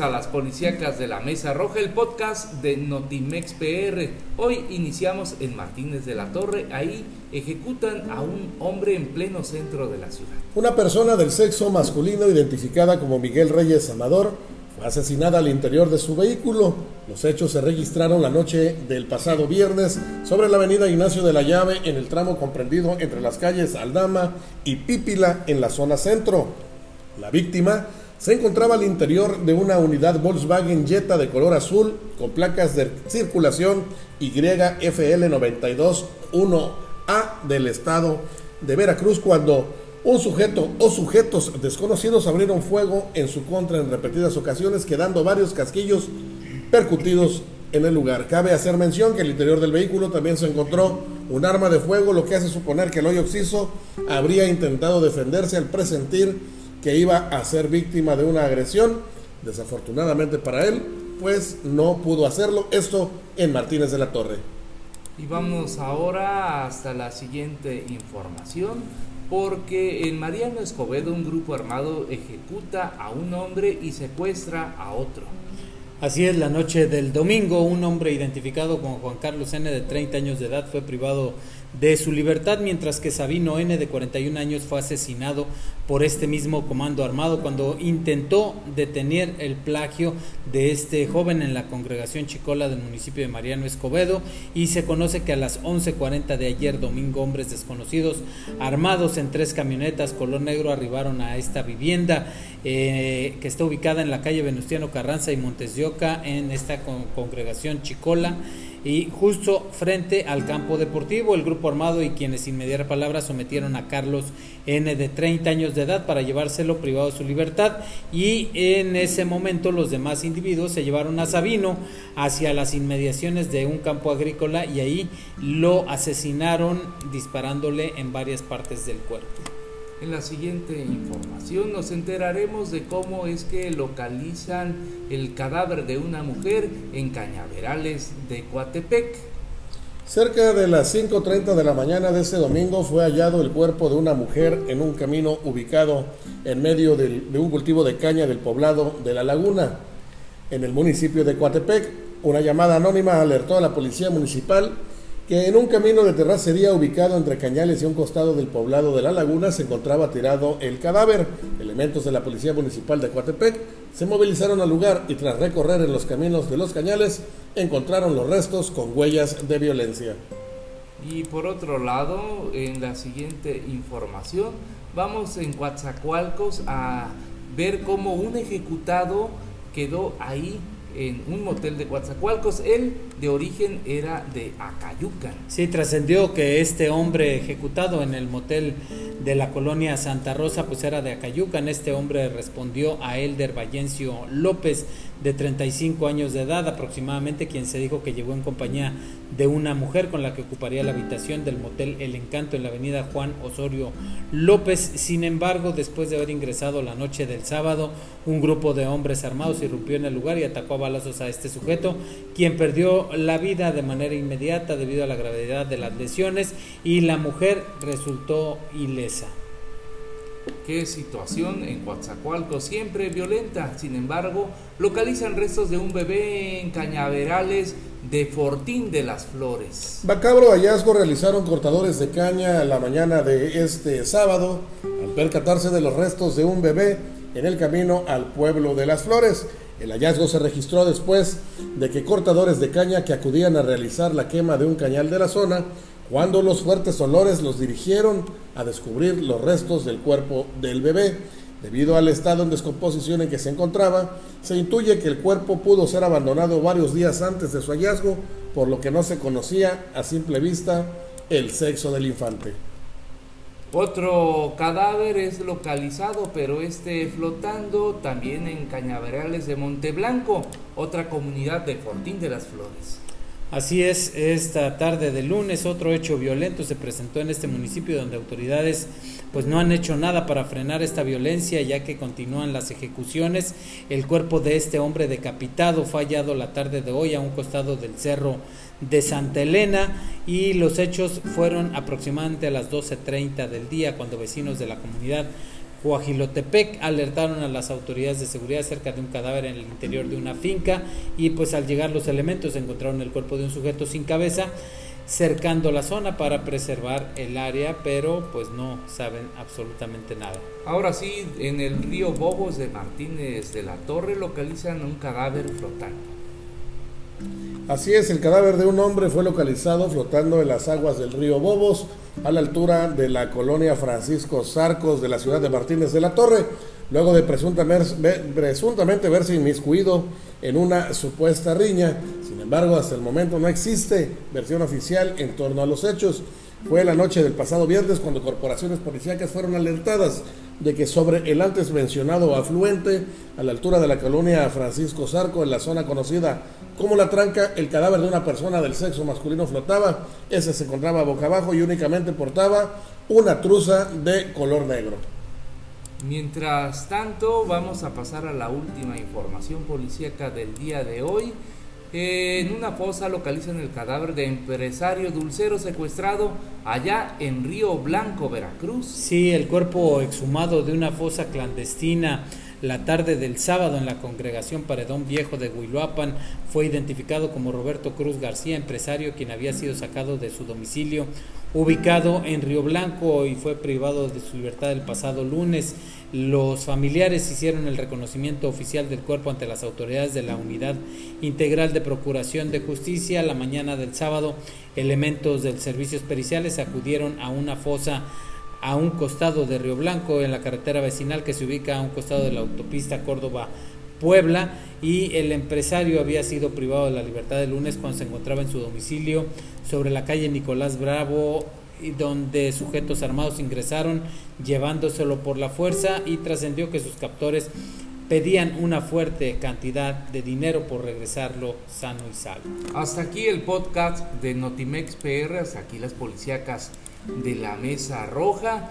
a las policíacas de la Mesa Roja, el podcast de Notimex PR. Hoy iniciamos en Martínez de la Torre. Ahí ejecutan a un hombre en pleno centro de la ciudad. Una persona del sexo masculino identificada como Miguel Reyes Amador fue asesinada al interior de su vehículo. Los hechos se registraron la noche del pasado viernes sobre la avenida Ignacio de la Llave en el tramo comprendido entre las calles Aldama y Pípila en la zona centro. La víctima se encontraba al interior de una unidad Volkswagen Jetta de color azul con placas de circulación YFL921A del estado de Veracruz cuando un sujeto o sujetos desconocidos abrieron fuego en su contra en repetidas ocasiones quedando varios casquillos percutidos en el lugar. Cabe hacer mención que el interior del vehículo también se encontró un arma de fuego, lo que hace suponer que el hoyo oxiso habría intentado defenderse al presentir que iba a ser víctima de una agresión. Desafortunadamente para él, pues no pudo hacerlo. Esto en Martínez de la Torre. Y vamos ahora hasta la siguiente información, porque en Mariano Escobedo un grupo armado ejecuta a un hombre y secuestra a otro. Así es, la noche del domingo, un hombre identificado como Juan Carlos N. de 30 años de edad fue privado de su libertad, mientras que Sabino N. de 41 años fue asesinado por este mismo comando armado cuando intentó detener el plagio de este joven en la congregación Chicola del municipio de Mariano Escobedo y se conoce que a las 11.40 de ayer domingo hombres desconocidos armados en tres camionetas color negro arribaron a esta vivienda eh, que está ubicada en la calle Venustiano Carranza y Montes de Oca en esta congregación Chicola y justo frente al campo deportivo el grupo armado y quienes sin mediar palabras sometieron a Carlos N de 30 años de edad para llevárselo privado de su libertad y en ese momento los demás individuos se llevaron a Sabino hacia las inmediaciones de un campo agrícola y ahí lo asesinaron disparándole en varias partes del cuerpo. En la siguiente información nos enteraremos de cómo es que localizan el cadáver de una mujer en Cañaverales de Coatepec. Cerca de las 5.30 de la mañana de ese domingo fue hallado el cuerpo de una mujer en un camino ubicado en medio de un cultivo de caña del poblado de La Laguna, en el municipio de Coatepec. Una llamada anónima alertó a la policía municipal que en un camino de terracería ubicado entre Cañales y un costado del poblado de La Laguna se encontraba tirado el cadáver. Elementos de la Policía Municipal de Coatepec se movilizaron al lugar y tras recorrer en los caminos de los Cañales encontraron los restos con huellas de violencia. Y por otro lado, en la siguiente información, vamos en Coatzacoalcos a ver cómo un ejecutado quedó ahí en un motel de Coatzacoalcos. Él de origen era de Acayucan. Sí, trascendió que este hombre ejecutado en el motel de la colonia Santa Rosa pues era de Acayucan. Este hombre respondió a Elder Vallencio López de 35 años de edad aproximadamente, quien se dijo que llegó en compañía de una mujer con la que ocuparía la habitación del motel El Encanto en la avenida Juan Osorio López. Sin embargo, después de haber ingresado la noche del sábado, un grupo de hombres armados irrumpió en el lugar y atacó a balazos a este sujeto, quien perdió la vida de manera inmediata debido a la gravedad de las lesiones y la mujer resultó ilesa. Qué situación en Coatzacoalcos, siempre violenta. Sin embargo, localizan restos de un bebé en cañaverales de Fortín de las Flores. Bacabro hallazgo realizaron cortadores de caña la mañana de este sábado al percatarse de los restos de un bebé en el camino al pueblo de las Flores. El hallazgo se registró después de que cortadores de caña que acudían a realizar la quema de un cañal de la zona cuando los fuertes olores los dirigieron a descubrir los restos del cuerpo del bebé. Debido al estado en descomposición en que se encontraba, se intuye que el cuerpo pudo ser abandonado varios días antes de su hallazgo, por lo que no se conocía a simple vista el sexo del infante. Otro cadáver es localizado, pero este flotando también en Cañaverales de Monteblanco, otra comunidad de Fortín de las Flores. Así es, esta tarde de lunes otro hecho violento se presentó en este municipio donde autoridades pues no han hecho nada para frenar esta violencia ya que continúan las ejecuciones. El cuerpo de este hombre decapitado fue hallado la tarde de hoy a un costado del cerro de Santa Elena y los hechos fueron aproximadamente a las 12.30 del día cuando vecinos de la comunidad Coajilotepec alertaron a las autoridades de seguridad cerca de un cadáver en el interior de una finca y pues al llegar los elementos encontraron el cuerpo de un sujeto sin cabeza cercando la zona para preservar el área, pero pues no saben absolutamente nada. Ahora sí, en el río Bobos de Martínez de la Torre localizan un cadáver flotando. Así es, el cadáver de un hombre fue localizado flotando en las aguas del río Bobos, a la altura de la colonia Francisco Sarcos de la ciudad de Martínez de la Torre, luego de presuntamente verse inmiscuido en una supuesta riña. Sin embargo, hasta el momento no existe versión oficial en torno a los hechos. Fue la noche del pasado viernes cuando corporaciones policíacas fueron alertadas de que sobre el antes mencionado afluente, a la altura de la colonia Francisco Zarco, en la zona conocida como La Tranca, el cadáver de una persona del sexo masculino flotaba. Ese se encontraba boca abajo y únicamente portaba una truza de color negro. Mientras tanto, vamos a pasar a la última información policíaca del día de hoy. En una fosa localizan el cadáver de empresario dulcero secuestrado allá en Río Blanco, Veracruz. Sí, el cuerpo exhumado de una fosa clandestina la tarde del sábado en la congregación Paredón Viejo de Huiluapan fue identificado como Roberto Cruz García, empresario quien había sido sacado de su domicilio ubicado en Río Blanco y fue privado de su libertad el pasado lunes. Los familiares hicieron el reconocimiento oficial del cuerpo ante las autoridades de la Unidad Integral de Procuración de Justicia. La mañana del sábado, elementos del servicios periciales acudieron a una fosa a un costado de Río Blanco en la carretera vecinal que se ubica a un costado de la autopista Córdoba Puebla y el empresario había sido privado de la libertad el lunes cuando se encontraba en su domicilio sobre la calle Nicolás Bravo donde sujetos armados ingresaron llevándoselo por la fuerza y trascendió que sus captores pedían una fuerte cantidad de dinero por regresarlo sano y salvo. Hasta aquí el podcast de Notimex PR, hasta aquí las policíacas de la Mesa Roja